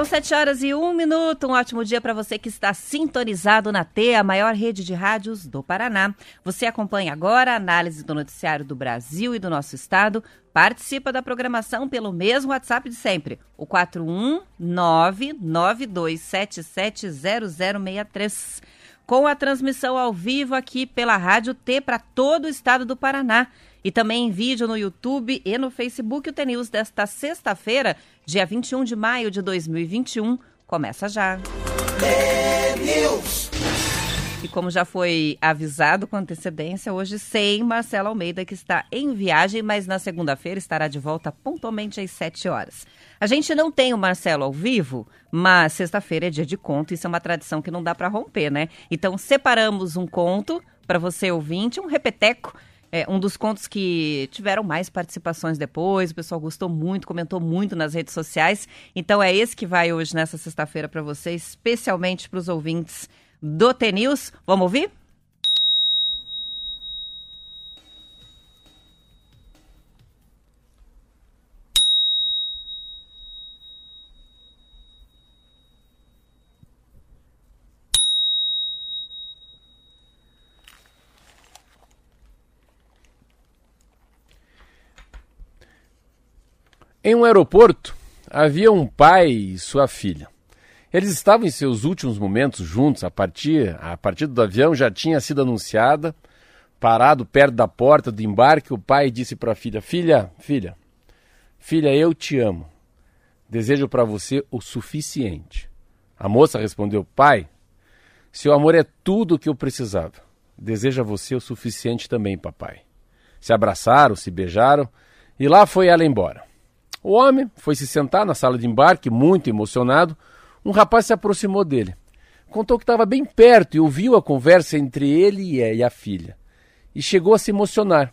São sete horas e um minuto. Um ótimo dia para você que está sintonizado na T, a maior rede de rádios do Paraná. Você acompanha agora a análise do noticiário do Brasil e do nosso estado. Participa da programação pelo mesmo WhatsApp de sempre, o 41992770063. Com a transmissão ao vivo aqui pela Rádio T para todo o estado do Paraná e também em vídeo no YouTube e no Facebook. O TNews desta sexta-feira, dia 21 de maio de 2021, começa já. E como já foi avisado com antecedência, hoje sem Marcelo Almeida, que está em viagem, mas na segunda-feira estará de volta pontualmente às 7 horas. A gente não tem o Marcelo ao vivo, mas sexta-feira é dia de conto, isso é uma tradição que não dá para romper, né? Então separamos um conto para você ouvinte, um repeteco é, um dos contos que tiveram mais participações depois, o pessoal gostou muito, comentou muito nas redes sociais. Então é esse que vai hoje, nessa sexta-feira, para você, especialmente para os ouvintes do T-News. Vamos ouvir? Em um aeroporto, havia um pai e sua filha. Eles estavam em seus últimos momentos juntos. A partir, a partida do avião já tinha sido anunciada. Parado perto da porta do embarque, o pai disse para a filha: Filha, filha, filha, eu te amo. Desejo para você o suficiente. A moça respondeu: Pai, seu amor é tudo o que eu precisava. Desejo a você o suficiente também, papai. Se abraçaram, se beijaram e lá foi ela embora. O homem foi se sentar na sala de embarque, muito emocionado. Um rapaz se aproximou dele. Contou que estava bem perto e ouviu a conversa entre ele e a filha. E chegou a se emocionar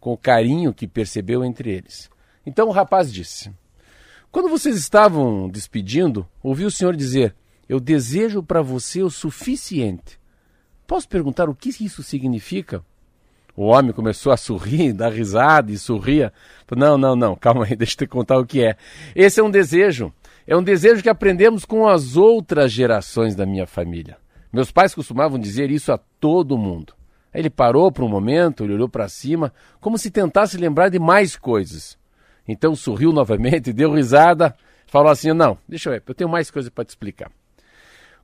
com o carinho que percebeu entre eles. Então o rapaz disse: Quando vocês estavam despedindo, ouvi o senhor dizer: Eu desejo para você o suficiente. Posso perguntar o que isso significa? O homem começou a sorrir, dar risada e sorria. Não, não, não, calma aí, deixa eu te contar o que é. Esse é um desejo. É um desejo que aprendemos com as outras gerações da minha família. Meus pais costumavam dizer isso a todo mundo. Ele parou por um momento, ele olhou para cima, como se tentasse lembrar de mais coisas. Então sorriu novamente, deu risada, falou assim: Não, deixa eu ver, eu tenho mais coisa para te explicar.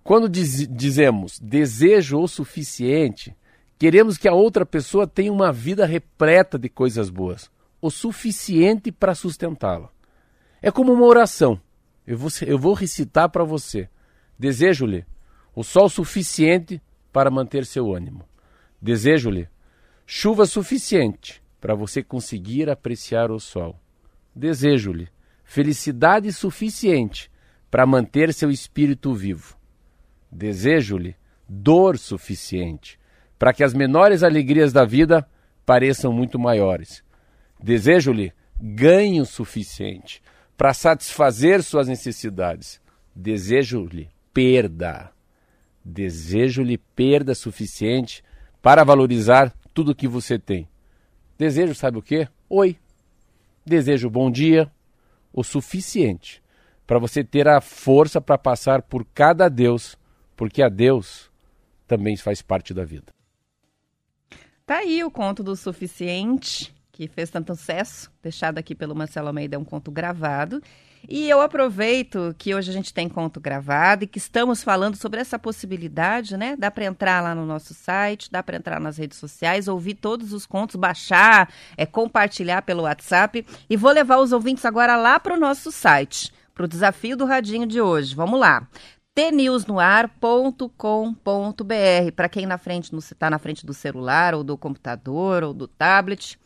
Quando diz, dizemos desejo o suficiente, Queremos que a outra pessoa tenha uma vida repleta de coisas boas, o suficiente para sustentá-la. É como uma oração. Eu vou, eu vou recitar para você. Desejo-lhe o sol suficiente para manter seu ânimo. Desejo-lhe chuva suficiente para você conseguir apreciar o sol. Desejo-lhe felicidade suficiente para manter seu espírito vivo. Desejo-lhe dor suficiente para que as menores alegrias da vida pareçam muito maiores. Desejo-lhe ganho suficiente para satisfazer suas necessidades. Desejo-lhe perda. Desejo-lhe perda suficiente para valorizar tudo que você tem. Desejo, sabe o quê? Oi. Desejo bom dia, o suficiente para você ter a força para passar por cada Deus, porque a Deus também faz parte da vida. Tá aí o conto do Suficiente, que fez tanto sucesso, deixado aqui pelo Marcelo Almeida, é um conto gravado. E eu aproveito que hoje a gente tem conto gravado e que estamos falando sobre essa possibilidade, né? Dá para entrar lá no nosso site, dá para entrar nas redes sociais, ouvir todos os contos, baixar, é compartilhar pelo WhatsApp. E vou levar os ouvintes agora lá para o nosso site, para o desafio do radinho de hoje. Vamos lá tnewsnoar.com.br. Para quem na frente está na frente do celular ou do computador ou do tablet,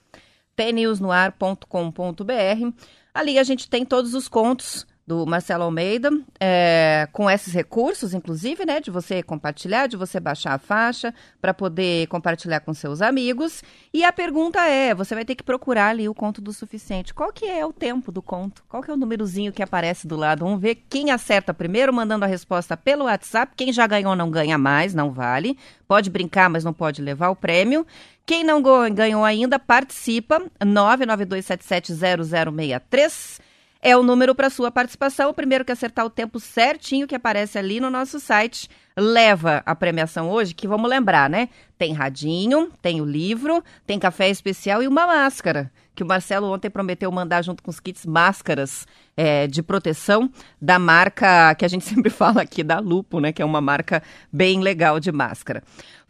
tnewsnoar.com.br. Ali a gente tem todos os contos do Marcelo Almeida, é, com esses recursos, inclusive, né, de você compartilhar, de você baixar a faixa para poder compartilhar com seus amigos. E a pergunta é, você vai ter que procurar ali o conto do suficiente. Qual que é o tempo do conto? Qual que é o númerozinho que aparece do lado? Vamos ver quem acerta primeiro, mandando a resposta pelo WhatsApp. Quem já ganhou não ganha mais, não vale. Pode brincar, mas não pode levar o prêmio. Quem não ganhou ainda, participa. 992770063 é o número para sua participação. O primeiro que acertar o tempo certinho que aparece ali no nosso site leva a premiação hoje, que vamos lembrar, né? Tem radinho, tem o livro, tem café especial e uma máscara, que o Marcelo ontem prometeu mandar junto com os kits máscaras é, de proteção da marca que a gente sempre fala aqui, da Lupo, né? Que é uma marca bem legal de máscara.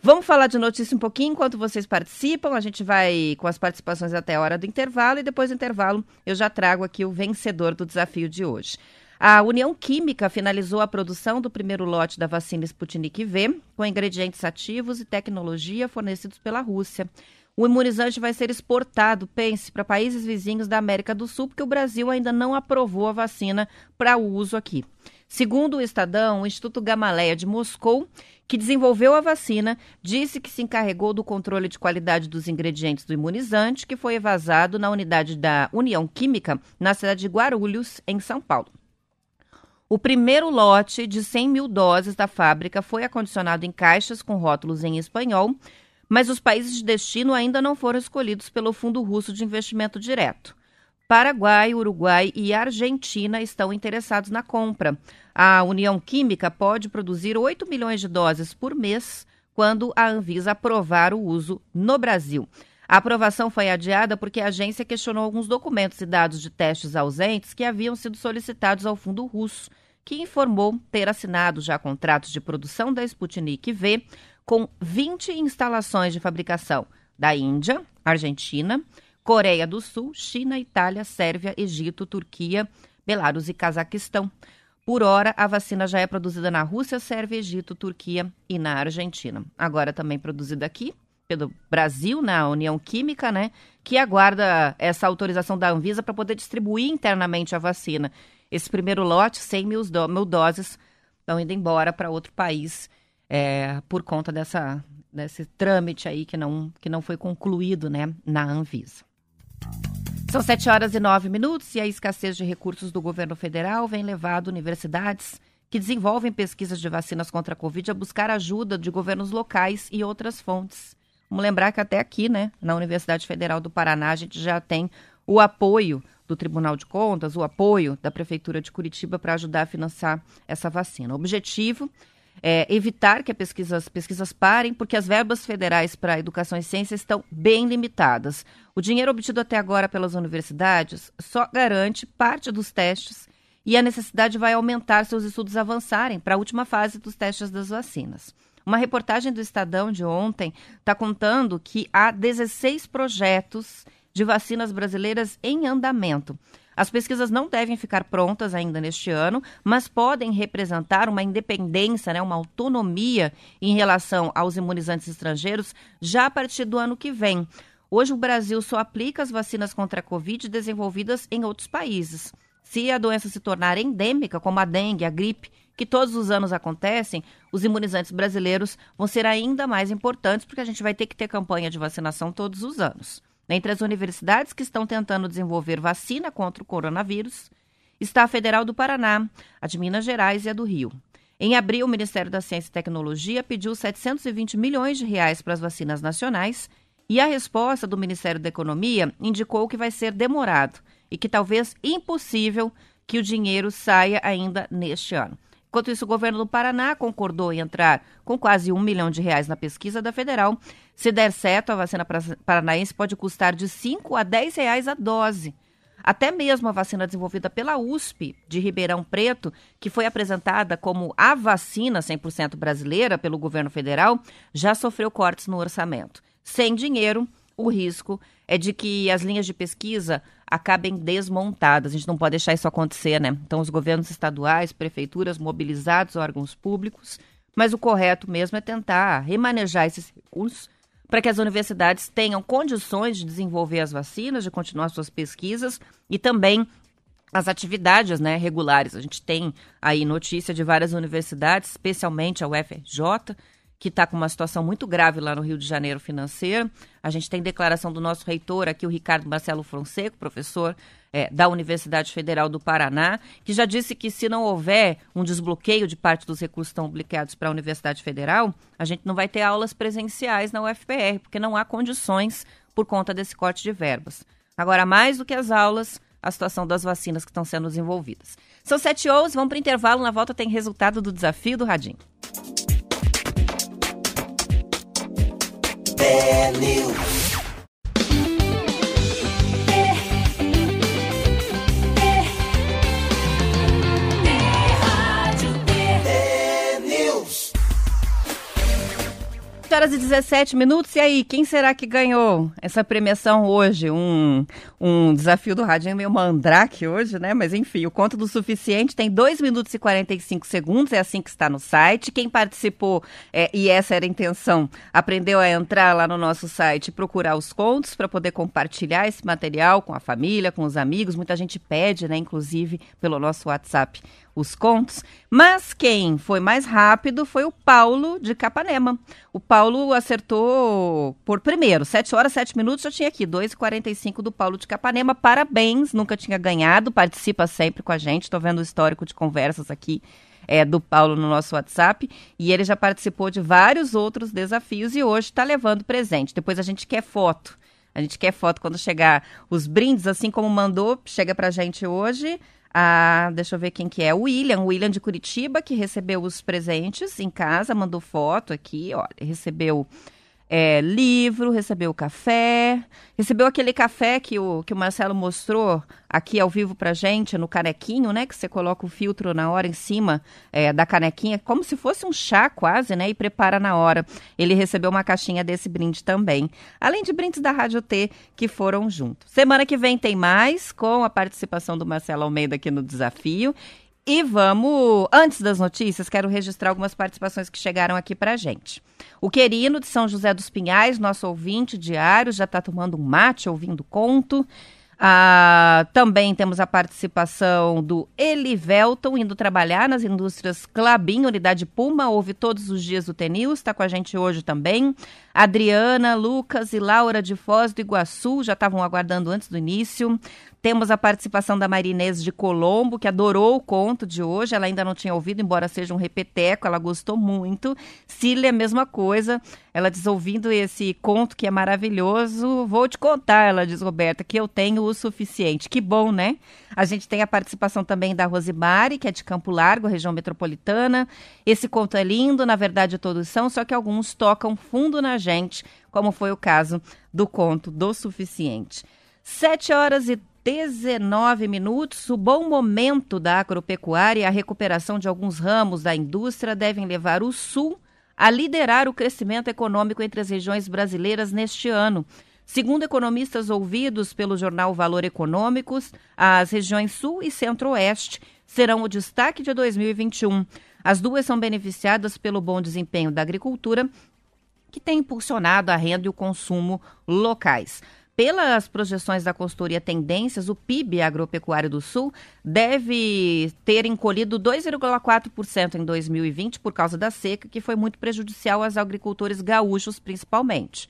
Vamos falar de notícia um pouquinho enquanto vocês participam. A gente vai com as participações até a hora do intervalo e depois do intervalo eu já trago aqui o vencedor do desafio de hoje. A União Química finalizou a produção do primeiro lote da vacina Sputnik V, com ingredientes ativos e tecnologia fornecidos pela Rússia. O imunizante vai ser exportado, pense, para países vizinhos da América do Sul, porque o Brasil ainda não aprovou a vacina para uso aqui. Segundo o Estadão, o Instituto Gamaleia de Moscou que desenvolveu a vacina, disse que se encarregou do controle de qualidade dos ingredientes do imunizante, que foi evasado na unidade da União Química, na cidade de Guarulhos, em São Paulo. O primeiro lote de 100 mil doses da fábrica foi acondicionado em caixas com rótulos em espanhol, mas os países de destino ainda não foram escolhidos pelo Fundo Russo de Investimento Direto. Paraguai, Uruguai e Argentina estão interessados na compra. A União Química pode produzir 8 milhões de doses por mês quando a Anvisa aprovar o uso no Brasil. A aprovação foi adiada porque a agência questionou alguns documentos e dados de testes ausentes que haviam sido solicitados ao fundo russo, que informou ter assinado já contratos de produção da Sputnik V com 20 instalações de fabricação da Índia, Argentina, Coreia do Sul, China, Itália, Sérvia, Egito, Turquia, Belarus e Cazaquistão. Por hora, a vacina já é produzida na Rússia, Sérvia, Egito, Turquia e na Argentina. Agora também produzida aqui pelo Brasil, na União Química, né? Que aguarda essa autorização da Anvisa para poder distribuir internamente a vacina. Esse primeiro lote, 100 mil, do, mil doses, estão indo embora para outro país é, por conta dessa, desse trâmite aí que não, que não foi concluído, né? Na Anvisa. São 7 horas e 9 minutos e a escassez de recursos do governo federal vem levado universidades que desenvolvem pesquisas de vacinas contra a Covid a buscar ajuda de governos locais e outras fontes. Vamos lembrar que até aqui, né, na Universidade Federal do Paraná, a gente já tem o apoio do Tribunal de Contas, o apoio da Prefeitura de Curitiba para ajudar a financiar essa vacina. O objetivo é, evitar que pesquisa, as pesquisas parem, porque as verbas federais para educação e ciência estão bem limitadas. O dinheiro obtido até agora pelas universidades só garante parte dos testes e a necessidade vai aumentar se os estudos avançarem para a última fase dos testes das vacinas. Uma reportagem do Estadão de ontem está contando que há 16 projetos de vacinas brasileiras em andamento. As pesquisas não devem ficar prontas ainda neste ano, mas podem representar uma independência, né, uma autonomia em relação aos imunizantes estrangeiros já a partir do ano que vem. Hoje, o Brasil só aplica as vacinas contra a Covid desenvolvidas em outros países. Se a doença se tornar endêmica, como a dengue, a gripe, que todos os anos acontecem, os imunizantes brasileiros vão ser ainda mais importantes, porque a gente vai ter que ter campanha de vacinação todos os anos. Entre as universidades que estão tentando desenvolver vacina contra o coronavírus está a Federal do Paraná, a de Minas Gerais e a do Rio. Em abril, o Ministério da Ciência e Tecnologia pediu 720 milhões de reais para as vacinas nacionais e a resposta do Ministério da Economia indicou que vai ser demorado e que talvez impossível que o dinheiro saia ainda neste ano. Enquanto isso, o governo do Paraná concordou em entrar com quase um milhão de reais na pesquisa da federal. Se der certo, a vacina paranaense pode custar de 5 a 10 reais a dose. Até mesmo a vacina desenvolvida pela USP de Ribeirão Preto, que foi apresentada como a vacina 100% brasileira pelo governo federal, já sofreu cortes no orçamento. Sem dinheiro, o risco é de que as linhas de pesquisa acabem desmontadas. A gente não pode deixar isso acontecer, né? Então, os governos estaduais, prefeituras, mobilizados, órgãos públicos, mas o correto mesmo é tentar remanejar esses recursos para que as universidades tenham condições de desenvolver as vacinas, de continuar suas pesquisas e também as atividades né, regulares. A gente tem aí notícia de várias universidades, especialmente a UFRJ, que está com uma situação muito grave lá no Rio de Janeiro financeira. A gente tem declaração do nosso reitor aqui, o Ricardo Marcelo Fonseca, professor é, da Universidade Federal do Paraná, que já disse que se não houver um desbloqueio de parte dos recursos que estão aplicados para a Universidade Federal, a gente não vai ter aulas presenciais na UFPR, porque não há condições por conta desse corte de verbas. Agora, mais do que as aulas, a situação das vacinas que estão sendo desenvolvidas. São sete horas, vamos para intervalo. Na volta tem resultado do desafio do Radinho. bad news. Horas e 17 minutos. E aí, quem será que ganhou essa premiação hoje? Um, um desafio do Radinho meio mandrake hoje, né? Mas enfim, o conto do suficiente tem 2 minutos e 45 segundos, é assim que está no site. Quem participou, é, e essa era a intenção, aprendeu a entrar lá no nosso site procurar os contos para poder compartilhar esse material com a família, com os amigos. Muita gente pede, né? Inclusive pelo nosso WhatsApp os contos, mas quem foi mais rápido foi o Paulo de Capanema. O Paulo acertou por primeiro, 7 horas, 7 minutos, já tinha aqui, 2h45 do Paulo de Capanema. Parabéns, nunca tinha ganhado, participa sempre com a gente, estou vendo o histórico de conversas aqui é, do Paulo no nosso WhatsApp e ele já participou de vários outros desafios e hoje está levando presente. Depois a gente quer foto. A gente quer foto quando chegar os brindes, assim como mandou, chega pra gente hoje. Ah, deixa eu ver quem que é. O William, o William de Curitiba, que recebeu os presentes em casa, mandou foto aqui, recebeu é, livro, recebeu café, recebeu aquele café que o, que o Marcelo mostrou aqui ao vivo pra gente, no canequinho, né? Que você coloca o filtro na hora em cima é, da canequinha, como se fosse um chá quase, né? E prepara na hora. Ele recebeu uma caixinha desse brinde também. Além de brindes da Rádio T que foram juntos. Semana que vem tem mais, com a participação do Marcelo Almeida aqui no desafio. E vamos, antes das notícias, quero registrar algumas participações que chegaram aqui para gente. O Querino de São José dos Pinhais, nosso ouvinte diário, já está tomando um mate ouvindo conto. Ah, também temos a participação do Elivelton, indo trabalhar nas indústrias Clabin, unidade Puma, ouve todos os dias o Tenil, está com a gente hoje também. Adriana, Lucas e Laura de Foz do Iguaçu já estavam aguardando antes do início. Temos a participação da Marinês de Colombo, que adorou o conto de hoje. Ela ainda não tinha ouvido, embora seja um repeteco, ela gostou muito. Cília, mesma coisa. Ela diz, ouvindo esse conto que é maravilhoso, vou te contar, ela diz, Roberta, que eu tenho o suficiente. Que bom, né? A gente tem a participação também da Rosimari, que é de Campo Largo, região metropolitana. Esse conto é lindo, na verdade todos são, só que alguns tocam fundo na gente, como foi o caso do conto do suficiente. Sete horas e 19 minutos. O bom momento da agropecuária e a recuperação de alguns ramos da indústria devem levar o Sul a liderar o crescimento econômico entre as regiões brasileiras neste ano. Segundo economistas ouvidos pelo jornal Valor Econômicos, as regiões Sul e Centro-Oeste serão o destaque de 2021. As duas são beneficiadas pelo bom desempenho da agricultura, que tem impulsionado a renda e o consumo locais. Pelas projeções da consultoria Tendências, o PIB agropecuário do Sul deve ter encolhido 2,4% em 2020 por causa da seca, que foi muito prejudicial aos agricultores gaúchos, principalmente.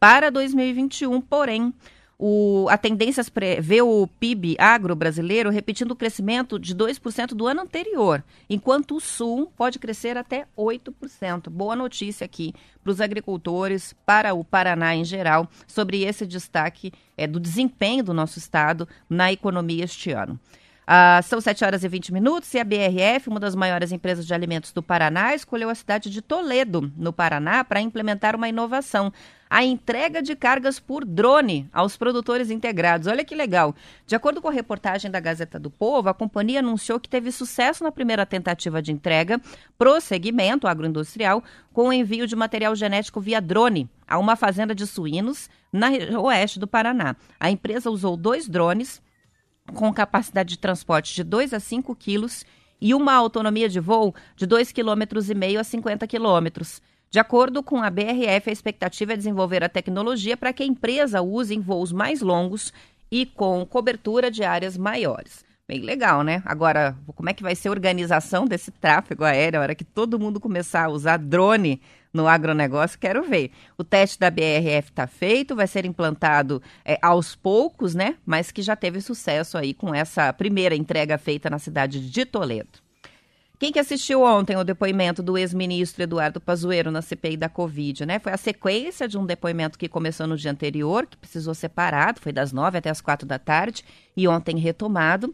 Para 2021, porém, o, a tendência vê o PIB agro brasileiro repetindo o crescimento de 2% do ano anterior, enquanto o Sul pode crescer até 8%. Boa notícia aqui para os agricultores, para o Paraná em geral, sobre esse destaque é, do desempenho do nosso estado na economia este ano. Ah, são 7 horas e 20 minutos e a BRF, uma das maiores empresas de alimentos do Paraná, escolheu a cidade de Toledo, no Paraná, para implementar uma inovação a entrega de cargas por drone aos produtores integrados. Olha que legal. De acordo com a reportagem da Gazeta do Povo, a companhia anunciou que teve sucesso na primeira tentativa de entrega pro segmento agroindustrial com o envio de material genético via drone a uma fazenda de suínos na oeste do Paraná. A empresa usou dois drones com capacidade de transporte de 2 a 5 quilos e uma autonomia de voo de 2,5 km a 50 quilômetros. De acordo com a BRF, a expectativa é desenvolver a tecnologia para que a empresa use em voos mais longos e com cobertura de áreas maiores. Bem legal, né? Agora, como é que vai ser a organização desse tráfego aéreo, a hora que todo mundo começar a usar drone no agronegócio, quero ver. O teste da BRF está feito, vai ser implantado é, aos poucos, né? Mas que já teve sucesso aí com essa primeira entrega feita na cidade de Toledo. Quem que assistiu ontem o depoimento do ex-ministro Eduardo Pazuello na CPI da Covid, né? Foi a sequência de um depoimento que começou no dia anterior, que precisou ser parado, foi das nove até as quatro da tarde, e ontem retomado.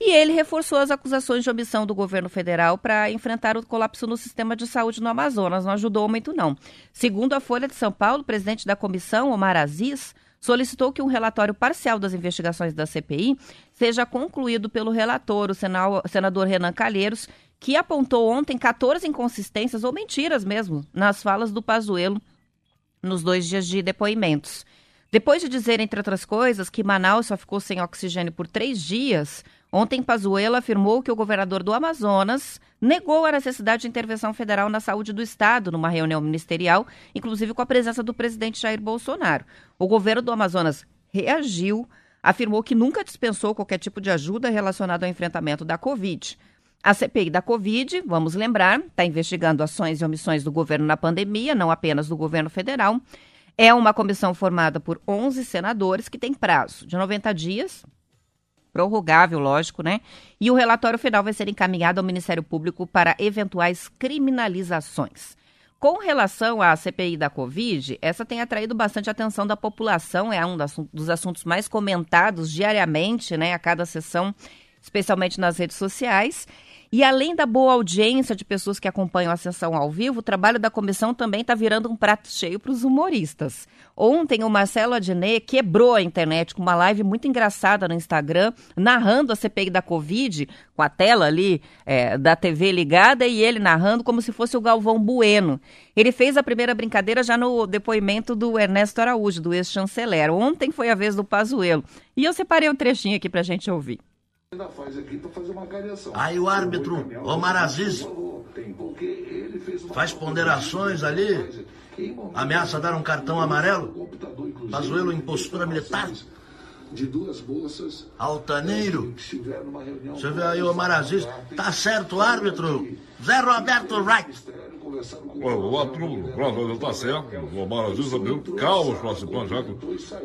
E ele reforçou as acusações de omissão do governo federal para enfrentar o colapso no sistema de saúde no Amazonas. Não ajudou muito, não. Segundo a Folha de São Paulo, o presidente da comissão, Omar Aziz, solicitou que um relatório parcial das investigações da CPI seja concluído pelo relator, o senador Renan Calheiros, que apontou ontem 14 inconsistências ou mentiras mesmo nas falas do Pazuello nos dois dias de depoimentos. Depois de dizer, entre outras coisas, que Manaus só ficou sem oxigênio por três dias, ontem Pazuello afirmou que o governador do Amazonas negou a necessidade de intervenção federal na saúde do Estado numa reunião ministerial, inclusive com a presença do presidente Jair Bolsonaro. O governo do Amazonas reagiu, afirmou que nunca dispensou qualquer tipo de ajuda relacionada ao enfrentamento da Covid. A CPI da Covid, vamos lembrar, está investigando ações e omissões do governo na pandemia, não apenas do governo federal. É uma comissão formada por 11 senadores que tem prazo de 90 dias, prorrogável, lógico, né? E o relatório final vai ser encaminhado ao Ministério Público para eventuais criminalizações. Com relação à CPI da Covid, essa tem atraído bastante atenção da população, é um dos assuntos mais comentados diariamente, né, a cada sessão, especialmente nas redes sociais. E além da boa audiência de pessoas que acompanham a sessão ao vivo, o trabalho da comissão também está virando um prato cheio para os humoristas. Ontem, o Marcelo Adnet quebrou a internet com uma live muito engraçada no Instagram, narrando a CPI da Covid, com a tela ali é, da TV ligada e ele narrando como se fosse o Galvão Bueno. Ele fez a primeira brincadeira já no depoimento do Ernesto Araújo, do ex-chanceler. Ontem foi a vez do Pazuello. E eu separei um trechinho aqui para a gente ouvir. Aí o árbitro Omar Aziz faz ponderações ali, ameaça dar um cartão amarelo, Pazuello em postura militar. Altaneiro. Você vê aí o Omar Aziz. Tá certo, árbitro. Zé Roberto Wright. O árbitro, pronto, está certo. O Omar Aziz também. Calma os participantes já.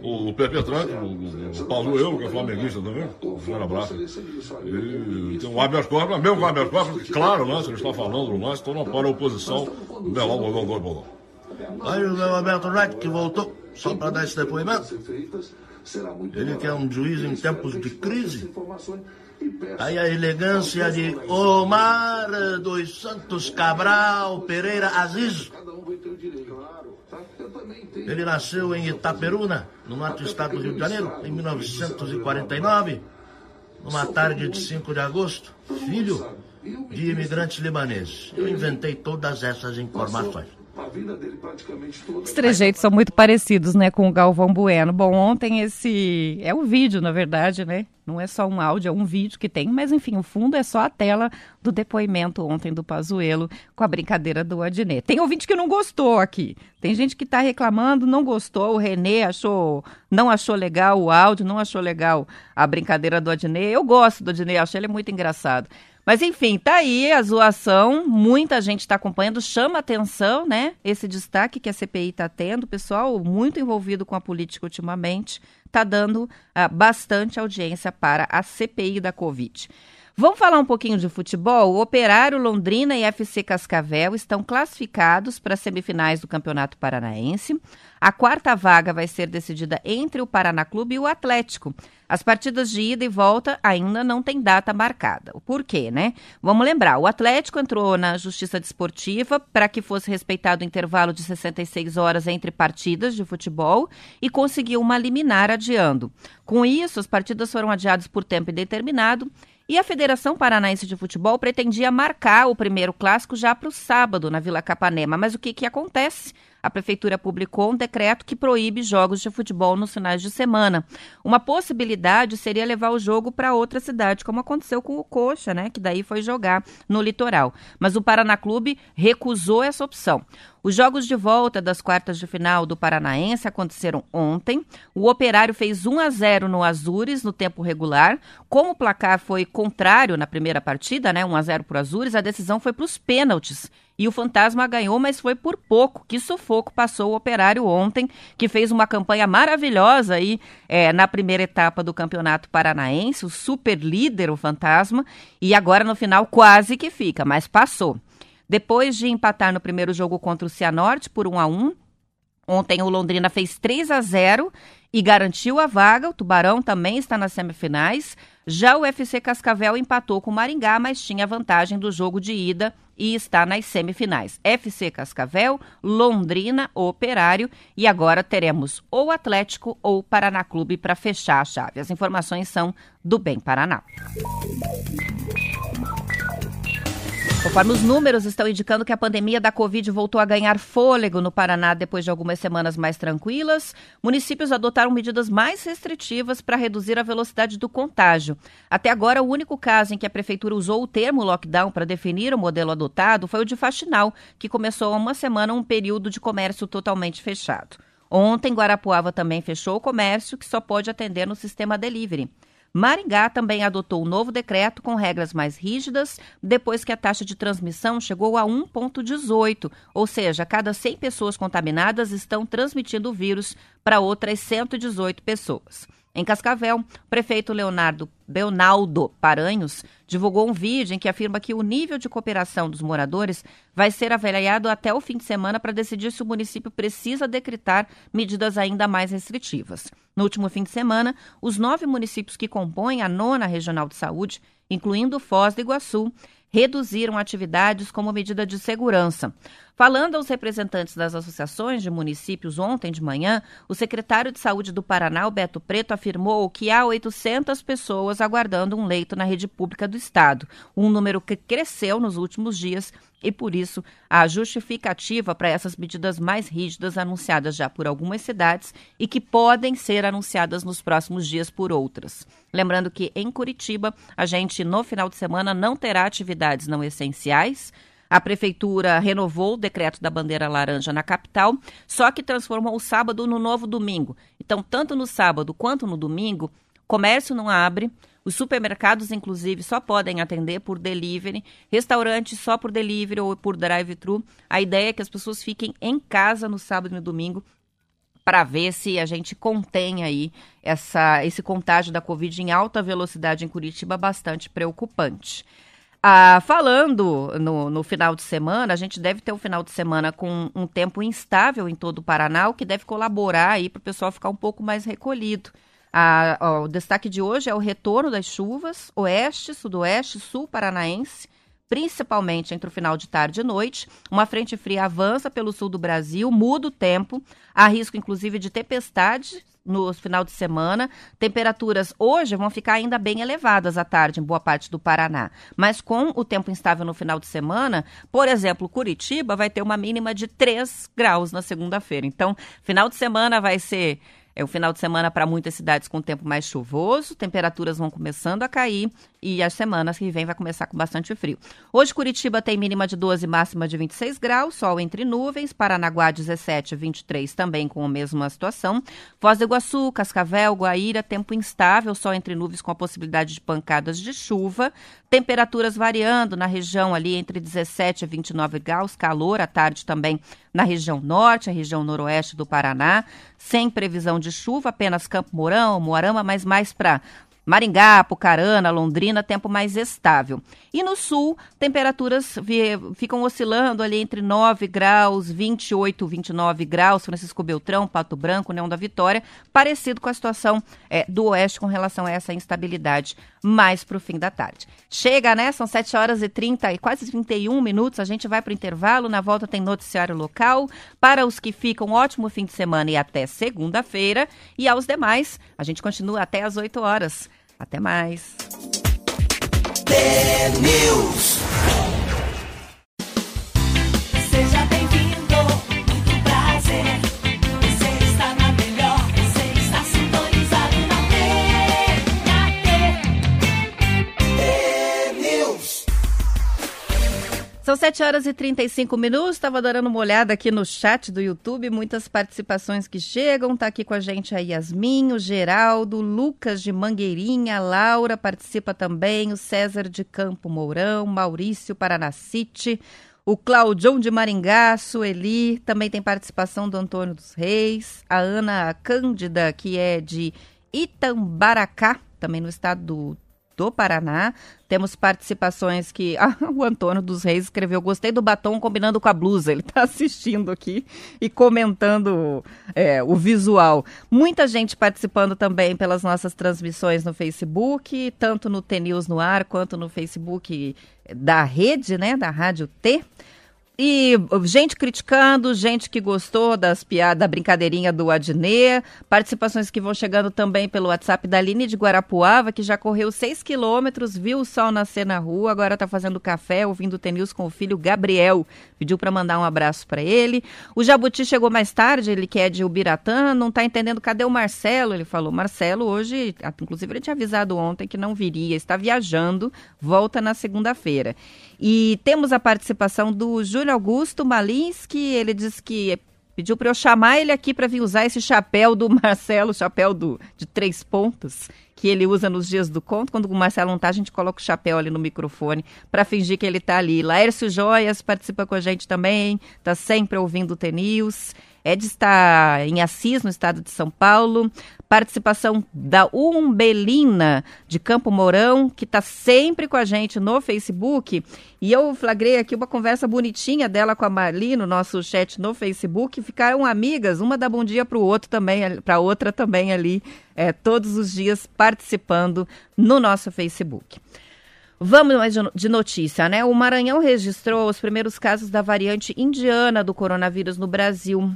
O, o Pepe Tranque, o, o Paulo Eu, que é flamenguista também. Um grande abraço. E tem o habeas corpus, mesmo com o habeas corpus, claro, né? Se ele está falando do lance, então não para a oposição. Belar o bolão, dois bolão. Aí o Roberto Wright, que voltou só para dar esse depoimento. Ele que é um juiz em tempos de crise. Aí a elegância de Omar dos Santos Cabral Pereira Aziz. Ele nasceu em Itaperuna, no norte do estado do Rio de Janeiro, em 1949, numa tarde de 5 de agosto, filho de imigrantes libaneses. Eu inventei todas essas informações. Os trejeitos são muito parecidos, né, com o Galvão Bueno. Bom, ontem esse é um vídeo, na verdade, né? Não é só um áudio, é um vídeo que tem, mas enfim, o fundo é só a tela do depoimento ontem do Pazuello com a brincadeira do Adnet. Tem ouvinte que não gostou aqui. Tem gente que está reclamando, não gostou. O Renê achou, não achou legal o áudio, não achou legal a brincadeira do Adnet. Eu gosto do Adnet, acho ele muito engraçado. Mas enfim, tá aí a zoação, muita gente está acompanhando, chama atenção, né? Esse destaque que a CPI está tendo, pessoal muito envolvido com a política ultimamente, está dando uh, bastante audiência para a CPI da Covid. Vamos falar um pouquinho de futebol? O Operário, Londrina e FC Cascavel estão classificados para as semifinais do Campeonato Paranaense. A quarta vaga vai ser decidida entre o Paraná Clube e o Atlético. As partidas de ida e volta ainda não têm data marcada. O porquê, né? Vamos lembrar, o Atlético entrou na Justiça Desportiva para que fosse respeitado o intervalo de 66 horas entre partidas de futebol e conseguiu uma liminar adiando. Com isso, as partidas foram adiadas por tempo indeterminado e a Federação Paranaense de Futebol pretendia marcar o primeiro clássico já para o sábado, na Vila Capanema. Mas o que, que acontece? A Prefeitura publicou um decreto que proíbe jogos de futebol nos finais de semana. Uma possibilidade seria levar o jogo para outra cidade, como aconteceu com o Coxa, né? Que daí foi jogar no litoral. Mas o Paraná Clube recusou essa opção. Os jogos de volta das quartas de final do Paranaense aconteceram ontem. O Operário fez 1 a 0 no Azures no tempo regular. Como o placar foi contrário na primeira partida, né, 1 a 0 para o Azures, a decisão foi para os pênaltis. E o Fantasma ganhou, mas foi por pouco. Que sufoco passou o Operário ontem, que fez uma campanha maravilhosa aí é, na primeira etapa do Campeonato Paranaense, o super líder, o Fantasma, e agora no final quase que fica, mas passou. Depois de empatar no primeiro jogo contra o Cianorte por 1 a 1 Ontem o Londrina fez 3 a 0 e garantiu a vaga. O Tubarão também está nas semifinais. Já o FC Cascavel empatou com o Maringá, mas tinha vantagem do jogo de ida e está nas semifinais. FC Cascavel, Londrina, Operário e agora teremos ou Atlético ou Paraná Clube para fechar a chave. As informações são do Bem Paraná. Conforme os números estão indicando que a pandemia da Covid voltou a ganhar fôlego no Paraná depois de algumas semanas mais tranquilas, municípios adotaram medidas mais restritivas para reduzir a velocidade do contágio. Até agora, o único caso em que a prefeitura usou o termo lockdown para definir o modelo adotado foi o de Faxinal, que começou há uma semana um período de comércio totalmente fechado. Ontem, Guarapuava também fechou o comércio, que só pode atender no sistema delivery. Maringá também adotou um novo decreto com regras mais rígidas depois que a taxa de transmissão chegou a 1,18, ou seja, cada 100 pessoas contaminadas estão transmitindo o vírus para outras 118 pessoas. Em Cascavel, o prefeito Leonardo Leonaldo Paranhos divulgou um vídeo em que afirma que o nível de cooperação dos moradores vai ser avaliado até o fim de semana para decidir se o município precisa decretar medidas ainda mais restritivas. No último fim de semana, os nove municípios que compõem a nona regional de saúde, incluindo Foz do Iguaçu, reduziram atividades como medida de segurança. Falando aos representantes das associações de municípios ontem de manhã, o secretário de Saúde do Paraná, Beto Preto, afirmou que há 800 pessoas aguardando um leito na rede pública do estado, um número que cresceu nos últimos dias e, por isso, a justificativa para essas medidas mais rígidas anunciadas já por algumas cidades e que podem ser anunciadas nos próximos dias por outras. Lembrando que em Curitiba, a gente no final de semana não terá atividades não essenciais. A prefeitura renovou o decreto da bandeira laranja na capital, só que transformou o sábado no novo domingo. Então, tanto no sábado quanto no domingo, comércio não abre, os supermercados, inclusive, só podem atender por delivery, restaurantes só por delivery ou por drive-thru. A ideia é que as pessoas fiquem em casa no sábado e no domingo para ver se a gente contém aí essa, esse contágio da Covid em alta velocidade em Curitiba, bastante preocupante. Ah, falando no, no, final de semana, a gente deve ter um final de semana com um tempo instável em todo o Paraná, o que deve colaborar aí para o pessoal ficar um pouco mais recolhido. Ah, ó, o destaque de hoje é o retorno das chuvas, oeste, sudoeste, sul paranaense, principalmente entre o final de tarde e noite. Uma frente fria avança pelo sul do Brasil, muda o tempo, há risco inclusive de tempestade no final de semana. Temperaturas hoje vão ficar ainda bem elevadas à tarde em boa parte do Paraná. Mas com o tempo instável no final de semana, por exemplo, Curitiba vai ter uma mínima de 3 graus na segunda-feira. Então, final de semana vai ser é o final de semana para muitas cidades com tempo mais chuvoso, temperaturas vão começando a cair e as semanas que vem vai começar com bastante frio. Hoje Curitiba tem mínima de 12, máxima de 26 graus, sol entre nuvens, Paranaguá 17, 23 também com a mesma situação. Foz do Iguaçu, Cascavel, Guaíra, tempo instável, sol entre nuvens com a possibilidade de pancadas de chuva, temperaturas variando na região ali entre 17 e 29 graus, calor à tarde também na região norte, a região noroeste do Paraná, sem previsão de chuva, apenas Campo Mourão, Moarama, mas mais para Maringá, Apucarana, Londrina, tempo mais estável. E no sul, temperaturas ficam oscilando ali entre 9 graus, 28, 29 graus, Francisco Beltrão, Pato Branco, Neão da Vitória, parecido com a situação é, do oeste com relação a essa instabilidade mais para o fim da tarde. Chega, né? São 7 horas e 30 e quase 31 minutos. A gente vai para o intervalo. Na volta tem noticiário local. Para os que ficam, ótimo fim de semana e até segunda-feira. E aos demais, a gente continua até às 8 horas. Até mais. São 7 horas e 35 minutos. Estava dando uma olhada aqui no chat do YouTube, muitas participações que chegam. Tá aqui com a gente a Yasmin, o Geraldo, Lucas de Mangueirinha, Laura participa também, o César de Campo Mourão, Maurício Paranacite, o Claudião de Maringá, Sueli, também tem participação do Antônio dos Reis, a Ana Cândida, que é de Itambaracá, também no estado do do Paraná. Temos participações que ah, o Antônio dos Reis escreveu: Gostei do batom combinando com a blusa. Ele está assistindo aqui e comentando é, o visual. Muita gente participando também pelas nossas transmissões no Facebook, tanto no TNews no ar quanto no Facebook da rede, né, da Rádio T. E gente criticando, gente que gostou das piadas, da brincadeirinha do Adnê, participações que vão chegando também pelo WhatsApp da Aline de Guarapuava, que já correu 6 quilômetros, viu o sol nascer na rua, agora está fazendo café, ouvindo o Tenils com o filho Gabriel. Pediu para mandar um abraço para ele. O Jabuti chegou mais tarde, ele que é de Ubiratã, não está entendendo cadê o Marcelo. Ele falou: Marcelo, hoje, inclusive ele tinha avisado ontem que não viria, está viajando, volta na segunda-feira. E temos a participação do Júlio Augusto Malinski, ele disse que pediu para eu chamar ele aqui para vir usar esse chapéu do Marcelo, chapéu do, de três pontos, que ele usa nos dias do conto. Quando o Marcelo não está, a gente coloca o chapéu ali no microfone para fingir que ele está ali. Laércio Joias participa com a gente também, está sempre ouvindo o T-News. Ed está em Assis, no estado de São Paulo. Participação da Umbelina de Campo Mourão, que está sempre com a gente no Facebook. E eu flagrei aqui uma conversa bonitinha dela com a Marli no nosso chat no Facebook. Ficaram amigas, uma dá bom dia para o outro também, para outra também ali, é, todos os dias participando no nosso Facebook. Vamos mais de notícia, né? O Maranhão registrou os primeiros casos da variante indiana do coronavírus no Brasil.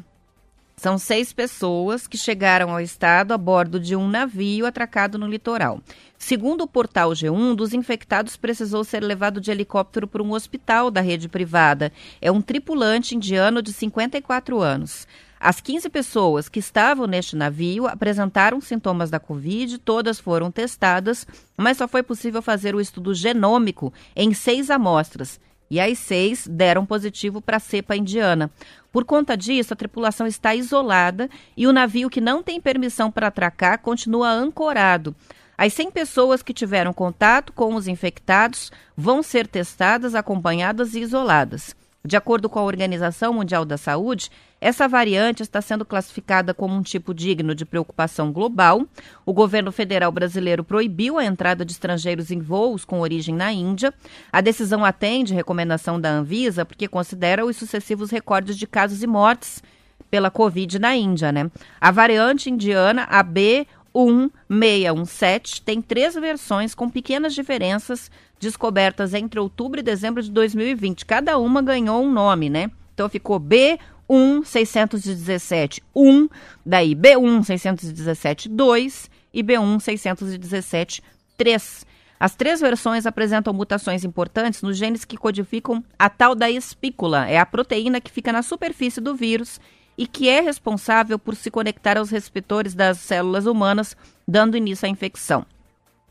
São seis pessoas que chegaram ao estado a bordo de um navio atracado no litoral. Segundo o portal G1, um dos infectados precisou ser levado de helicóptero para um hospital da rede privada. É um tripulante indiano de 54 anos. As 15 pessoas que estavam neste navio apresentaram sintomas da Covid, todas foram testadas, mas só foi possível fazer o estudo genômico em seis amostras e as seis deram positivo para a cepa indiana. Por conta disso, a tripulação está isolada e o navio que não tem permissão para atracar continua ancorado. As 100 pessoas que tiveram contato com os infectados vão ser testadas, acompanhadas e isoladas. De acordo com a Organização Mundial da Saúde, essa variante está sendo classificada como um tipo digno de preocupação global. O governo federal brasileiro proibiu a entrada de estrangeiros em voos com origem na Índia. A decisão atende recomendação da Anvisa porque considera os sucessivos recordes de casos e mortes pela Covid na Índia, né? A variante indiana, a B1617, tem três versões com pequenas diferenças descobertas entre outubro e dezembro de 2020. Cada uma ganhou um nome, né? Então ficou B 1 617 1, daí B1 617 2 e B1 617 3. As três versões apresentam mutações importantes nos genes que codificam a tal da espícula, é a proteína que fica na superfície do vírus e que é responsável por se conectar aos receptores das células humanas, dando início à infecção.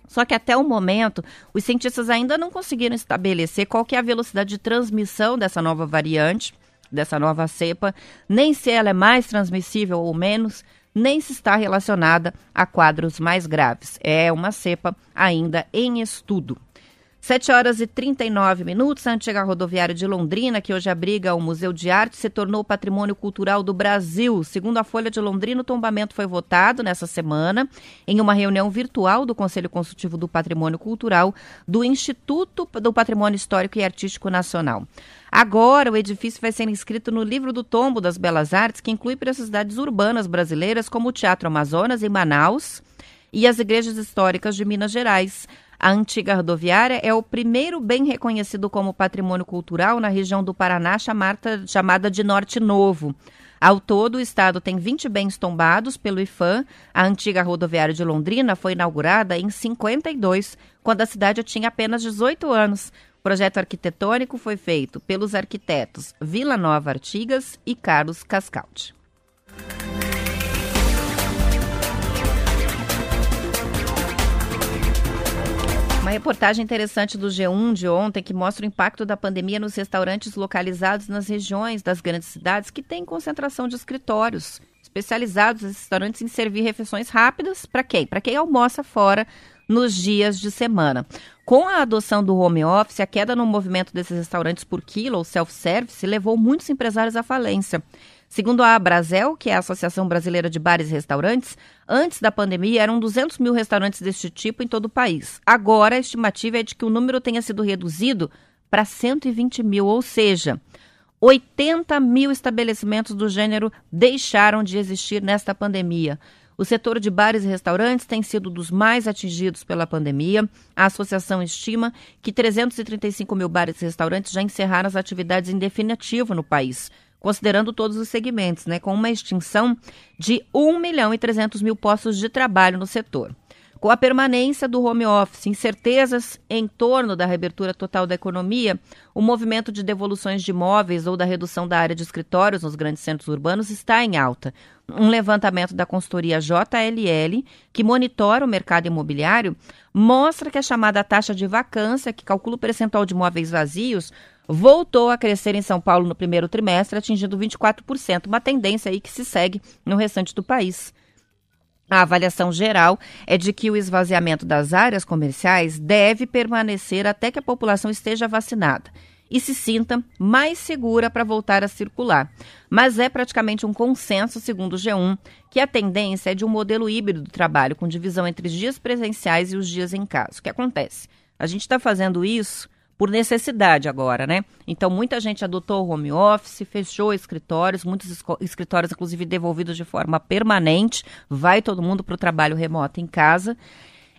Só que até o momento, os cientistas ainda não conseguiram estabelecer qual é a velocidade de transmissão dessa nova variante dessa nova cepa, nem se ela é mais transmissível ou menos, nem se está relacionada a quadros mais graves. É uma cepa ainda em estudo. 7 horas e 39 minutos, a antiga rodoviária de Londrina, que hoje abriga o Museu de Arte, se tornou Patrimônio Cultural do Brasil. Segundo a Folha de Londrina, o tombamento foi votado nessa semana em uma reunião virtual do Conselho Consultivo do Patrimônio Cultural do Instituto do Patrimônio Histórico e Artístico Nacional. Agora, o edifício vai ser inscrito no Livro do Tombo das Belas Artes, que inclui cidades urbanas brasileiras, como o Teatro Amazonas, em Manaus, e as igrejas históricas de Minas Gerais. A antiga rodoviária é o primeiro bem reconhecido como patrimônio cultural na região do Paraná chamada, chamada de Norte Novo. Ao todo, o estado tem 20 bens tombados pelo IFAM. A antiga rodoviária de Londrina foi inaugurada em 52, quando a cidade tinha apenas 18 anos. O projeto arquitetônico foi feito pelos arquitetos Vila Nova Artigas e Carlos Cascaldi. Uma reportagem interessante do G1 de ontem que mostra o impacto da pandemia nos restaurantes localizados nas regiões das grandes cidades que têm concentração de escritórios especializados, restaurantes em servir refeições rápidas para quem? Para quem almoça fora nos dias de semana. Com a adoção do home office, a queda no movimento desses restaurantes por quilo ou self-service levou muitos empresários à falência. Segundo a Abrazel, que é a Associação Brasileira de Bares e Restaurantes, antes da pandemia eram 200 mil restaurantes deste tipo em todo o país. Agora, a estimativa é de que o número tenha sido reduzido para 120 mil, ou seja, 80 mil estabelecimentos do gênero deixaram de existir nesta pandemia. O setor de bares e restaurantes tem sido dos mais atingidos pela pandemia. A associação estima que 335 mil bares e restaurantes já encerraram as atividades em definitivo no país considerando todos os segmentos, né, com uma extinção de 1 milhão e 300 mil postos de trabalho no setor. Com a permanência do home office, incertezas em torno da reabertura total da economia, o movimento de devoluções de imóveis ou da redução da área de escritórios nos grandes centros urbanos está em alta. Um levantamento da consultoria JLL, que monitora o mercado imobiliário, mostra que a chamada taxa de vacância, que calcula o percentual de imóveis vazios, voltou a crescer em São Paulo no primeiro trimestre, atingindo 24%, uma tendência aí que se segue no restante do país. A avaliação geral é de que o esvaziamento das áreas comerciais deve permanecer até que a população esteja vacinada e se sinta mais segura para voltar a circular. Mas é praticamente um consenso, segundo o G1, que a tendência é de um modelo híbrido do trabalho, com divisão entre os dias presenciais e os dias em casa. O que acontece? A gente está fazendo isso por necessidade agora, né? Então, muita gente adotou o home office, fechou escritórios, muitos escritórios, inclusive, devolvidos de forma permanente. Vai todo mundo para o trabalho remoto em casa.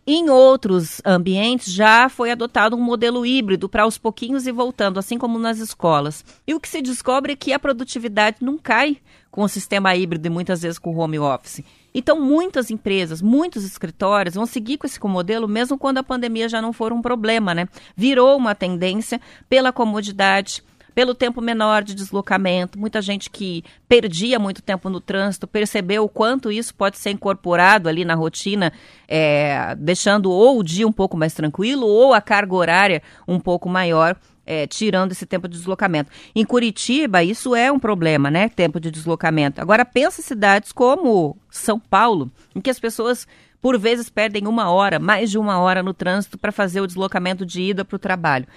Em outros ambientes já foi adotado um modelo híbrido para aos pouquinhos e voltando, assim como nas escolas. E o que se descobre é que a produtividade não cai com o sistema híbrido e muitas vezes com o home office. Então, muitas empresas, muitos escritórios vão seguir com esse modelo, mesmo quando a pandemia já não for um problema, né? Virou uma tendência pela comodidade, pelo tempo menor de deslocamento. Muita gente que perdia muito tempo no trânsito percebeu o quanto isso pode ser incorporado ali na rotina, é, deixando ou o dia um pouco mais tranquilo ou a carga horária um pouco maior. É, tirando esse tempo de deslocamento. Em Curitiba, isso é um problema, né? Tempo de deslocamento. Agora, pensa cidades como São Paulo, em que as pessoas, por vezes, perdem uma hora, mais de uma hora no trânsito para fazer o deslocamento de ida para o trabalho.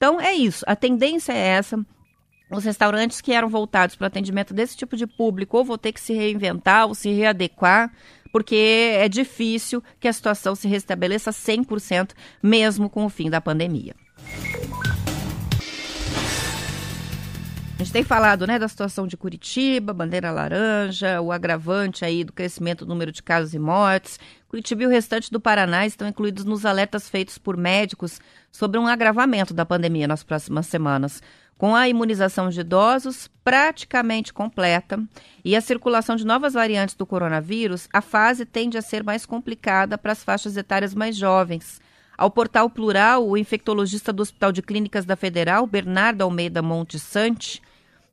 Então é isso, a tendência é essa. Os restaurantes que eram voltados para o atendimento desse tipo de público ou vão ter que se reinventar ou se readequar, porque é difícil que a situação se restabeleça 100%, mesmo com o fim da pandemia. A gente tem falado né, da situação de Curitiba, bandeira laranja, o agravante aí do crescimento do número de casos e mortes. Curitiba e o restante do Paraná estão incluídos nos alertas feitos por médicos sobre um agravamento da pandemia nas próximas semanas. Com a imunização de idosos praticamente completa e a circulação de novas variantes do coronavírus, a fase tende a ser mais complicada para as faixas etárias mais jovens. Ao portal Plural, o infectologista do Hospital de Clínicas da Federal, Bernardo Almeida Monte Sante,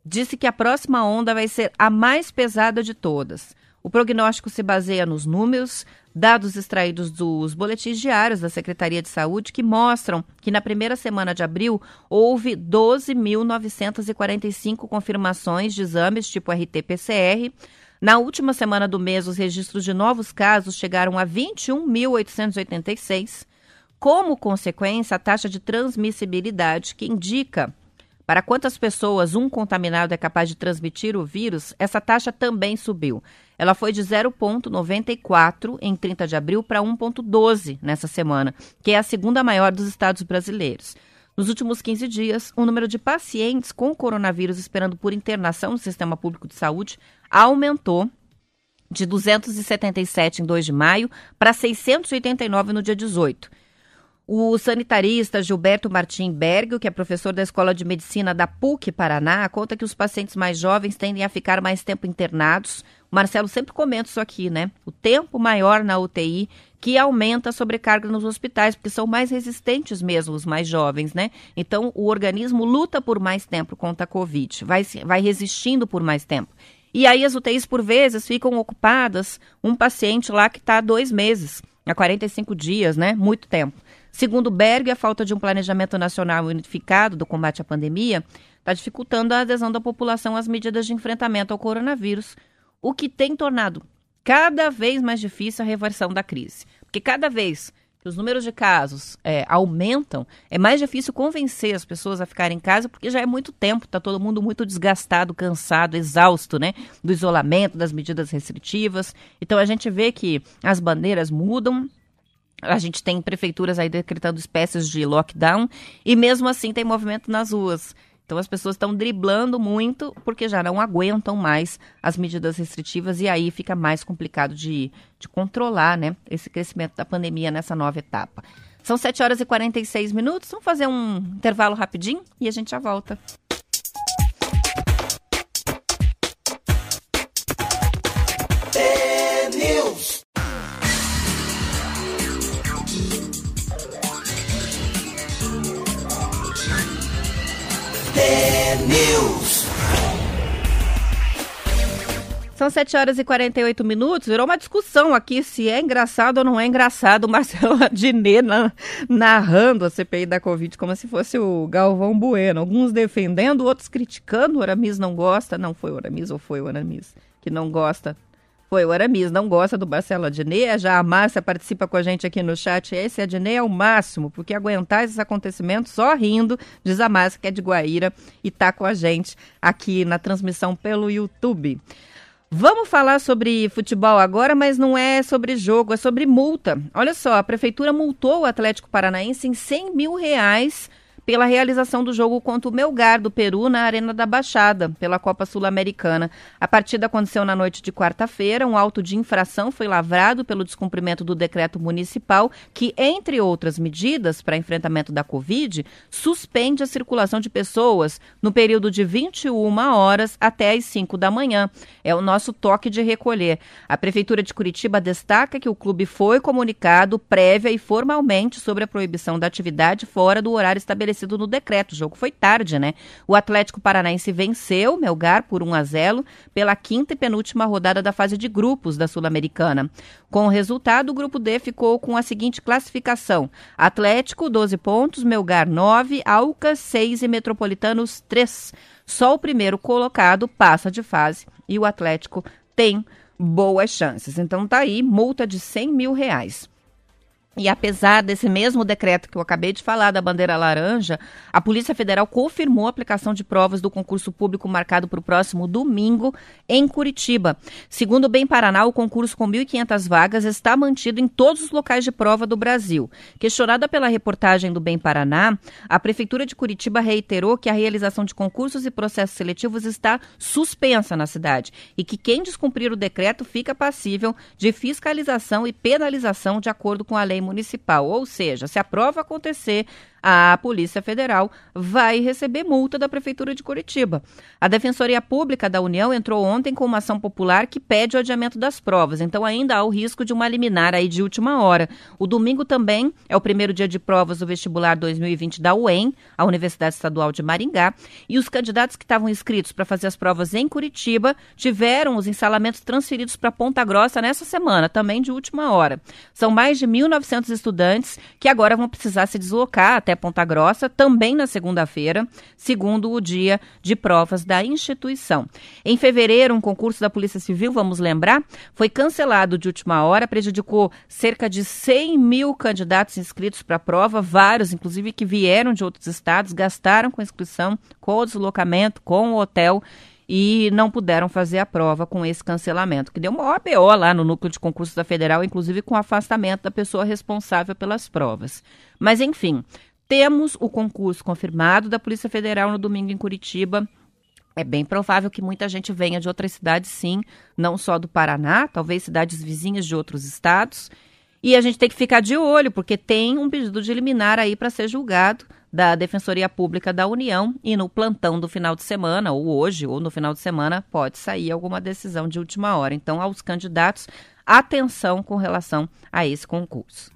disse que a próxima onda vai ser a mais pesada de todas. O prognóstico se baseia nos números, dados extraídos dos boletins diários da Secretaria de Saúde, que mostram que na primeira semana de abril houve 12.945 confirmações de exames tipo RT-PCR. Na última semana do mês, os registros de novos casos chegaram a 21.886. Como consequência, a taxa de transmissibilidade, que indica para quantas pessoas um contaminado é capaz de transmitir o vírus, essa taxa também subiu. Ela foi de 0,94 em 30 de abril para 1,12 nessa semana, que é a segunda maior dos estados brasileiros. Nos últimos 15 dias, o número de pacientes com coronavírus esperando por internação no sistema público de saúde aumentou de 277 em 2 de maio para 689 no dia 18. O sanitarista Gilberto Martim Berg, que é professor da Escola de Medicina da PUC Paraná, conta que os pacientes mais jovens tendem a ficar mais tempo internados. O Marcelo sempre comenta isso aqui, né? O tempo maior na UTI que aumenta a sobrecarga nos hospitais, porque são mais resistentes mesmo os mais jovens, né? Então, o organismo luta por mais tempo contra a Covid, vai, vai resistindo por mais tempo. E aí as UTIs, por vezes, ficam ocupadas um paciente lá que está dois meses, há 45 dias, né? Muito tempo. Segundo Berg, a falta de um planejamento nacional unificado do combate à pandemia está dificultando a adesão da população às medidas de enfrentamento ao coronavírus, o que tem tornado cada vez mais difícil a reversão da crise. Porque cada vez que os números de casos é, aumentam, é mais difícil convencer as pessoas a ficarem em casa, porque já é muito tempo, está todo mundo muito desgastado, cansado, exausto, né? Do isolamento, das medidas restritivas. Então a gente vê que as bandeiras mudam, a gente tem prefeituras aí decretando espécies de lockdown e mesmo assim tem movimento nas ruas. Então as pessoas estão driblando muito porque já não aguentam mais as medidas restritivas e aí fica mais complicado de, de controlar né, esse crescimento da pandemia nessa nova etapa. São 7 horas e 46 minutos. Vamos fazer um intervalo rapidinho e a gente já volta. News. São 7 horas e 48 minutos. Virou uma discussão aqui se é engraçado ou não é engraçado Marcelo Adnet na, narrando a CPI da Covid como se fosse o Galvão Bueno. Alguns defendendo, outros criticando. O Aramis não gosta. Não foi o Aramis ou foi o Aramis que não gosta foi o Aramis, não gosta do Marcelo Adnet. Já a Márcia participa com a gente aqui no chat. Esse Adnet é o máximo, porque aguentar esses acontecimentos só rindo, diz a Márcia, que é de Guaíra e está com a gente aqui na transmissão pelo YouTube. Vamos falar sobre futebol agora, mas não é sobre jogo, é sobre multa. Olha só, a prefeitura multou o Atlético Paranaense em 100 mil reais pela realização do jogo contra o Melgar do Peru na Arena da Baixada, pela Copa Sul-Americana. A partida aconteceu na noite de quarta-feira. Um auto de infração foi lavrado pelo descumprimento do decreto municipal, que, entre outras medidas para enfrentamento da Covid, suspende a circulação de pessoas no período de 21 horas até as 5 da manhã. É o nosso toque de recolher. A Prefeitura de Curitiba destaca que o clube foi comunicado prévia e formalmente sobre a proibição da atividade fora do horário estabelecido estabelecido no decreto. O jogo foi tarde, né? O Atlético Paranaense venceu Melgar por 1 a 0 pela quinta e penúltima rodada da fase de grupos da Sul-Americana. Com o resultado, o grupo D ficou com a seguinte classificação: Atlético 12 pontos, Melgar 9, Alcas 6 e Metropolitanos 3. Só o primeiro colocado passa de fase e o Atlético tem boas chances. Então tá aí, multa de 100 mil reais. E apesar desse mesmo decreto que eu acabei de falar da bandeira laranja, a Polícia Federal confirmou a aplicação de provas do concurso público marcado para o próximo domingo em Curitiba. Segundo o Bem Paraná, o concurso com 1.500 vagas está mantido em todos os locais de prova do Brasil. Questionada pela reportagem do Bem Paraná, a Prefeitura de Curitiba reiterou que a realização de concursos e processos seletivos está suspensa na cidade e que quem descumprir o decreto fica passível de fiscalização e penalização de acordo com a lei municipal. Ou seja, se a prova acontecer, a Polícia Federal vai receber multa da Prefeitura de Curitiba. A Defensoria Pública da União entrou ontem com uma ação popular que pede o adiamento das provas, então ainda há o risco de uma liminar aí de última hora. O domingo também é o primeiro dia de provas do vestibular 2020 da UEM, a Universidade Estadual de Maringá, e os candidatos que estavam inscritos para fazer as provas em Curitiba tiveram os ensalamentos transferidos para Ponta Grossa nessa semana, também de última hora. São mais de 1.900 estudantes que agora vão precisar se deslocar até Ponta Grossa, também na segunda-feira, segundo o dia de provas da instituição. Em fevereiro, um concurso da Polícia Civil, vamos lembrar, foi cancelado de última hora, prejudicou cerca de 100 mil candidatos inscritos para a prova, vários, inclusive, que vieram de outros estados, gastaram com inscrição, com o deslocamento, com o hotel e não puderam fazer a prova com esse cancelamento, que deu uma OBO lá no núcleo de concursos da Federal, inclusive com afastamento da pessoa responsável pelas provas. Mas, enfim, temos o concurso confirmado da Polícia Federal no domingo em Curitiba. É bem provável que muita gente venha de outras cidades, sim, não só do Paraná, talvez cidades vizinhas de outros estados. E a gente tem que ficar de olho, porque tem um pedido de eliminar aí para ser julgado da Defensoria Pública da União e no plantão do final de semana, ou hoje, ou no final de semana, pode sair alguma decisão de última hora. Então, aos candidatos, atenção com relação a esse concurso.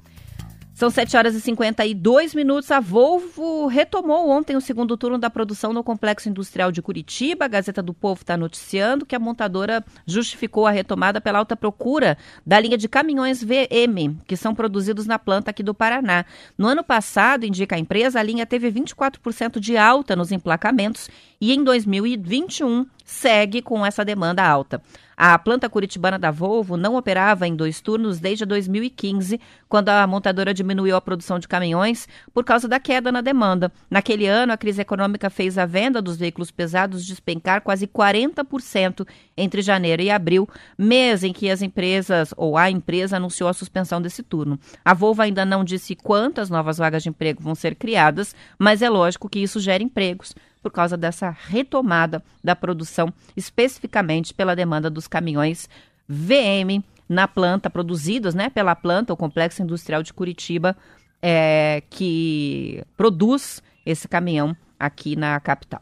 São 7 horas e 52 minutos. A Volvo retomou ontem o segundo turno da produção no Complexo Industrial de Curitiba. A Gazeta do Povo está noticiando que a montadora justificou a retomada pela alta procura da linha de caminhões VM, que são produzidos na planta aqui do Paraná. No ano passado, indica a empresa, a linha teve 24% de alta nos emplacamentos e em 2021 segue com essa demanda alta. A planta curitibana da Volvo não operava em dois turnos desde 2015, quando a montadora diminuiu a produção de caminhões por causa da queda na demanda. Naquele ano, a crise econômica fez a venda dos veículos pesados despencar quase 40% entre janeiro e abril, mês em que as empresas ou a empresa anunciou a suspensão desse turno. A Volvo ainda não disse quantas novas vagas de emprego vão ser criadas, mas é lógico que isso gera empregos por causa dessa retomada da produção, especificamente pela demanda dos caminhões VM na planta, produzidos né, pela planta, o Complexo Industrial de Curitiba, é, que produz esse caminhão aqui na capital.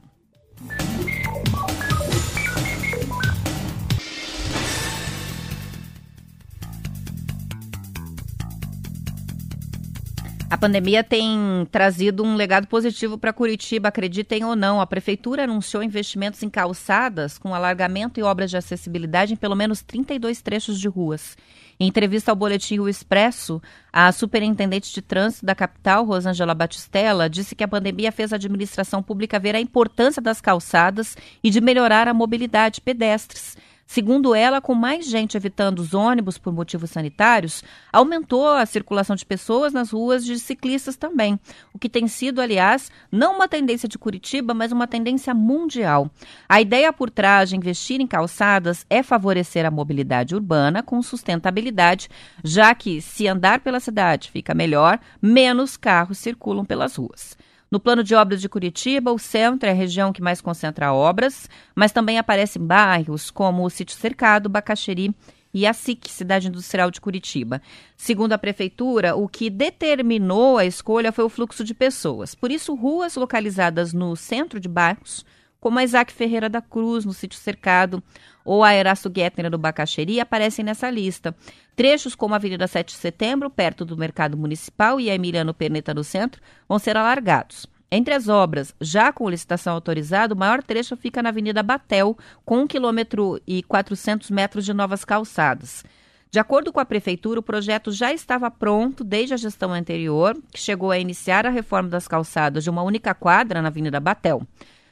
A pandemia tem trazido um legado positivo para Curitiba, acreditem ou não. A prefeitura anunciou investimentos em calçadas com alargamento e obras de acessibilidade em pelo menos 32 trechos de ruas. Em entrevista ao boletim O Expresso, a superintendente de trânsito da capital, Rosângela Batistella, disse que a pandemia fez a administração pública ver a importância das calçadas e de melhorar a mobilidade pedestres. Segundo ela, com mais gente evitando os ônibus por motivos sanitários, aumentou a circulação de pessoas nas ruas de ciclistas também, o que tem sido, aliás, não uma tendência de Curitiba, mas uma tendência mundial. A ideia por trás de investir em calçadas é favorecer a mobilidade urbana com sustentabilidade, já que se andar pela cidade fica melhor, menos carros circulam pelas ruas. No plano de obras de Curitiba, o centro é a região que mais concentra obras, mas também aparecem bairros como o Sítio Cercado, Bacaxeri e a SIC, Cidade Industrial de Curitiba. Segundo a prefeitura, o que determinou a escolha foi o fluxo de pessoas. Por isso, ruas localizadas no centro de bairros, como a Isaac Ferreira da Cruz, no Sítio Cercado, ou a Erasto Guetner do Bacaxeri, aparecem nessa lista. Trechos como a Avenida 7 de Setembro, perto do Mercado Municipal, e a Emiliano Perneta no centro, vão ser alargados. Entre as obras, já com licitação autorizada, o maior trecho fica na Avenida Batel, com 1 km e 400 metros de novas calçadas. De acordo com a Prefeitura, o projeto já estava pronto desde a gestão anterior, que chegou a iniciar a reforma das calçadas de uma única quadra na Avenida Batel.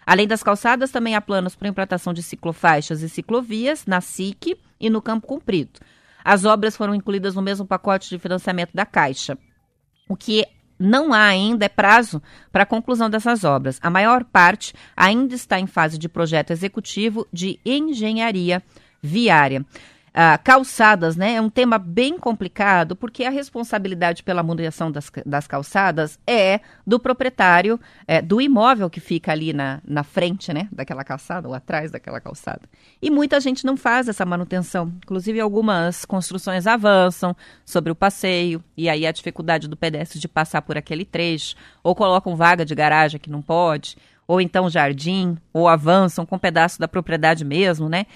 Além das calçadas, também há planos para implantação de ciclofaixas e ciclovias na SIC e no Campo Comprido. As obras foram incluídas no mesmo pacote de financiamento da Caixa. O que não há ainda é prazo para a conclusão dessas obras. A maior parte ainda está em fase de projeto executivo de engenharia viária. Uh, calçadas, né? É um tema bem complicado, porque a responsabilidade pela manutenção das, das calçadas é do proprietário é, do imóvel que fica ali na, na frente, né? Daquela calçada ou atrás daquela calçada. E muita gente não faz essa manutenção. Inclusive, algumas construções avançam sobre o passeio, e aí a dificuldade do pedestre de passar por aquele trecho, ou colocam vaga de garagem que não pode, ou então jardim, ou avançam com um pedaço da propriedade mesmo, né?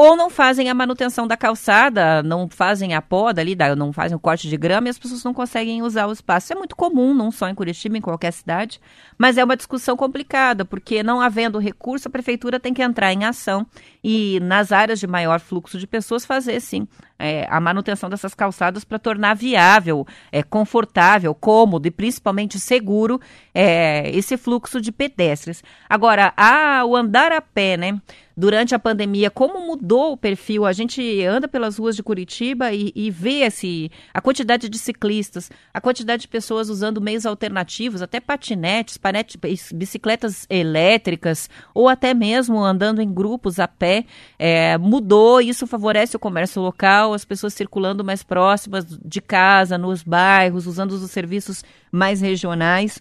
Ou não fazem a manutenção da calçada, não fazem a poda ali, não fazem o corte de grama e as pessoas não conseguem usar o espaço. É muito comum, não só em Curitiba, em qualquer cidade, mas é uma discussão complicada, porque não havendo recurso, a prefeitura tem que entrar em ação e nas áreas de maior fluxo de pessoas fazer sim é, a manutenção dessas calçadas para tornar viável, é, confortável, cômodo e principalmente seguro é, esse fluxo de pedestres. Agora, a, o andar a pé, né? durante a pandemia, como mudou o perfil. A gente anda pelas ruas de Curitiba e, e vê esse, a quantidade de ciclistas, a quantidade de pessoas usando meios alternativos, até patinetes, panete, bicicletas elétricas, ou até mesmo andando em grupos a pé. É, mudou, isso favorece o comércio local, as pessoas circulando mais próximas de casa, nos bairros, usando os serviços mais regionais.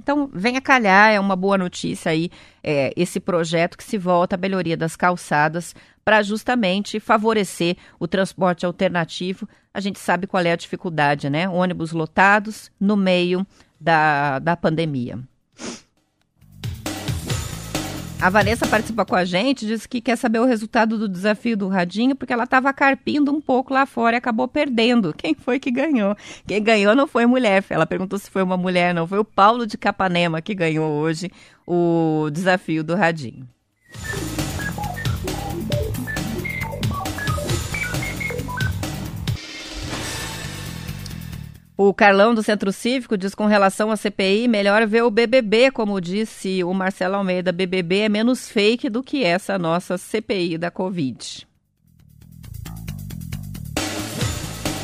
Então, venha calhar, é uma boa notícia aí, é, esse projeto que se volta à melhoria das calçadas para justamente favorecer o transporte alternativo. A gente sabe qual é a dificuldade, né? Ônibus lotados no meio da, da pandemia. A Vanessa participa com a gente, disse que quer saber o resultado do desafio do Radinho, porque ela estava carpindo um pouco lá fora e acabou perdendo. Quem foi que ganhou? Quem ganhou não foi mulher. Ela perguntou se foi uma mulher, não. Foi o Paulo de Capanema que ganhou hoje o desafio do Radinho. O Carlão do Centro Cívico diz com relação à CPI, melhor ver o BBB, como disse o Marcelo Almeida, BBB é menos fake do que essa nossa CPI da Covid.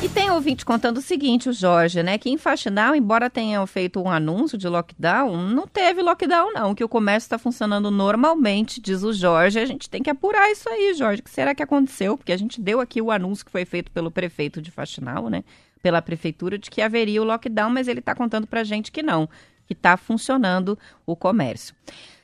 E tem ouvinte contando o seguinte, o Jorge, né, que em Faxinal, embora tenham feito um anúncio de lockdown, não teve lockdown não, que o comércio está funcionando normalmente, diz o Jorge. A gente tem que apurar isso aí, Jorge. O que será que aconteceu? Porque a gente deu aqui o anúncio que foi feito pelo prefeito de Faxinal, né? Pela prefeitura de que haveria o lockdown, mas ele está contando para a gente que não, que está funcionando o comércio.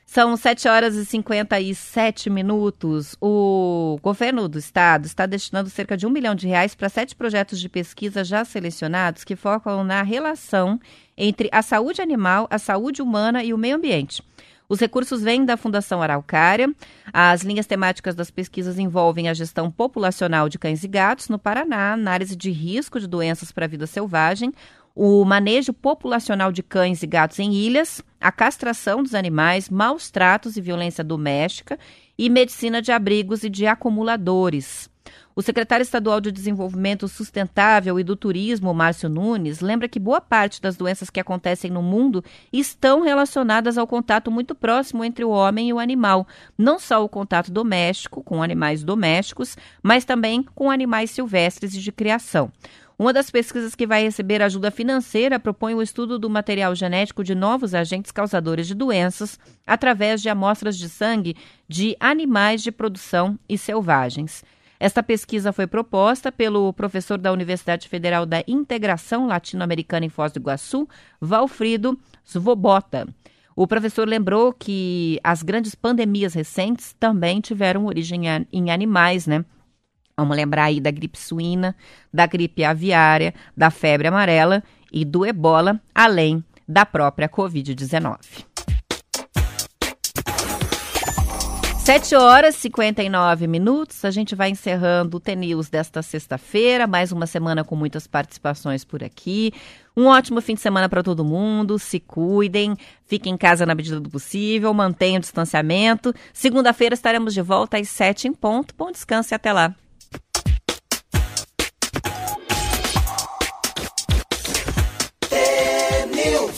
São 7 horas e 57 minutos. O governo do estado está destinando cerca de um milhão de reais para sete projetos de pesquisa já selecionados que focam na relação entre a saúde animal, a saúde humana e o meio ambiente. Os recursos vêm da Fundação Araucária. As linhas temáticas das pesquisas envolvem a gestão populacional de cães e gatos no Paraná, análise de risco de doenças para a vida selvagem, o manejo populacional de cães e gatos em ilhas, a castração dos animais, maus tratos e violência doméstica e medicina de abrigos e de acumuladores. O secretário estadual de Desenvolvimento Sustentável e do Turismo, Márcio Nunes, lembra que boa parte das doenças que acontecem no mundo estão relacionadas ao contato muito próximo entre o homem e o animal. Não só o contato doméstico, com animais domésticos, mas também com animais silvestres e de criação. Uma das pesquisas que vai receber ajuda financeira propõe o estudo do material genético de novos agentes causadores de doenças através de amostras de sangue de animais de produção e selvagens. Esta pesquisa foi proposta pelo professor da Universidade Federal da Integração Latino-Americana em Foz do Iguaçu, Valfrido Svobota. O professor lembrou que as grandes pandemias recentes também tiveram origem em animais, né? Vamos lembrar aí da gripe suína, da gripe aviária, da febre amarela e do ebola, além da própria Covid-19. 7 horas e 59 minutos. A gente vai encerrando o TNews desta sexta-feira. Mais uma semana com muitas participações por aqui. Um ótimo fim de semana para todo mundo. Se cuidem, fiquem em casa na medida do possível, mantenham o distanciamento. Segunda-feira estaremos de volta às 7 em ponto. Bom descanso e até lá. TNews.